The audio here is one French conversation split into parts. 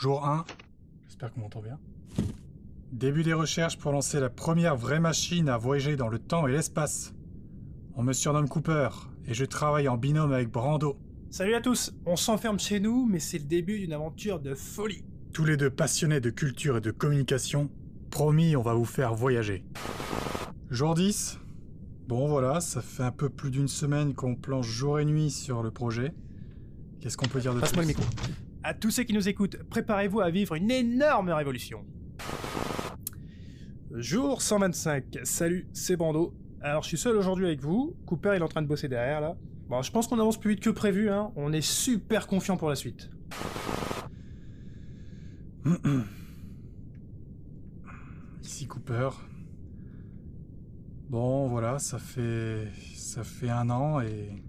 Jour 1. J'espère qu'on m'entend bien. Début des recherches pour lancer la première vraie machine à voyager dans le temps et l'espace. On me surnomme Cooper et je travaille en binôme avec Brando. Salut à tous, on s'enferme chez nous, mais c'est le début d'une aventure de folie. Tous les deux passionnés de culture et de communication, promis, on va vous faire voyager. Jour 10. Bon voilà, ça fait un peu plus d'une semaine qu'on planche jour et nuit sur le projet. Qu'est-ce qu'on peut dire de Passe-moi le plus micro. À tous ceux qui nous écoutent, préparez-vous à vivre une énorme révolution. Jour 125. Salut, c'est Bando. Alors, je suis seul aujourd'hui avec vous. Cooper, il est en train de bosser derrière, là. Bon, je pense qu'on avance plus vite que prévu, hein. On est super confiant pour la suite. Ici Cooper. Bon, voilà, ça fait ça fait un an et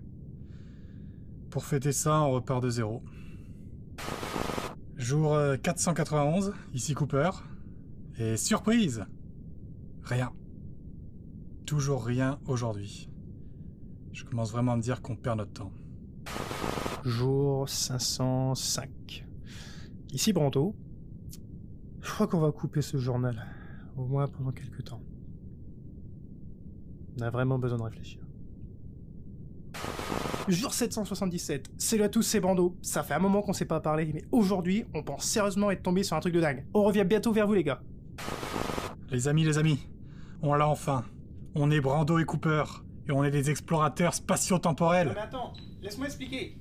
pour fêter ça, on repart de zéro. Jour euh, 491, ici Cooper. Et surprise Rien. Toujours rien aujourd'hui. Je commence vraiment à me dire qu'on perd notre temps. Jour 505. Ici Brando. Je crois qu'on va couper ce journal. Au moins pendant quelques temps. On a vraiment besoin de réfléchir. Jour 777. Salut à tous, c'est Brando. Ça fait un moment qu'on s'est pas parlé, mais aujourd'hui, on pense sérieusement être tombé sur un truc de dingue. On revient bientôt vers vous, les gars. Les amis, les amis, on l'a enfin. On est Brando et Cooper. Et on est des explorateurs spatio-temporels. attends, laisse-moi expliquer.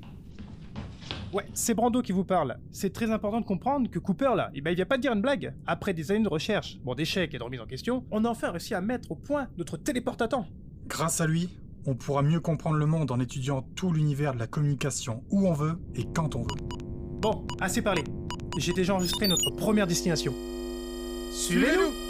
Ouais, c'est Brando qui vous parle. C'est très important de comprendre que Cooper, là, eh ben, il vient pas de dire une blague. Après des années de recherche, bon, d'échecs et de remise en question, on a enfin réussi à mettre au point notre téléportatant. Grâce à lui, on pourra mieux comprendre le monde en étudiant tout l'univers de la communication où on veut et quand on veut. Bon, assez parlé. J'ai déjà enregistré notre première destination. Suivez-nous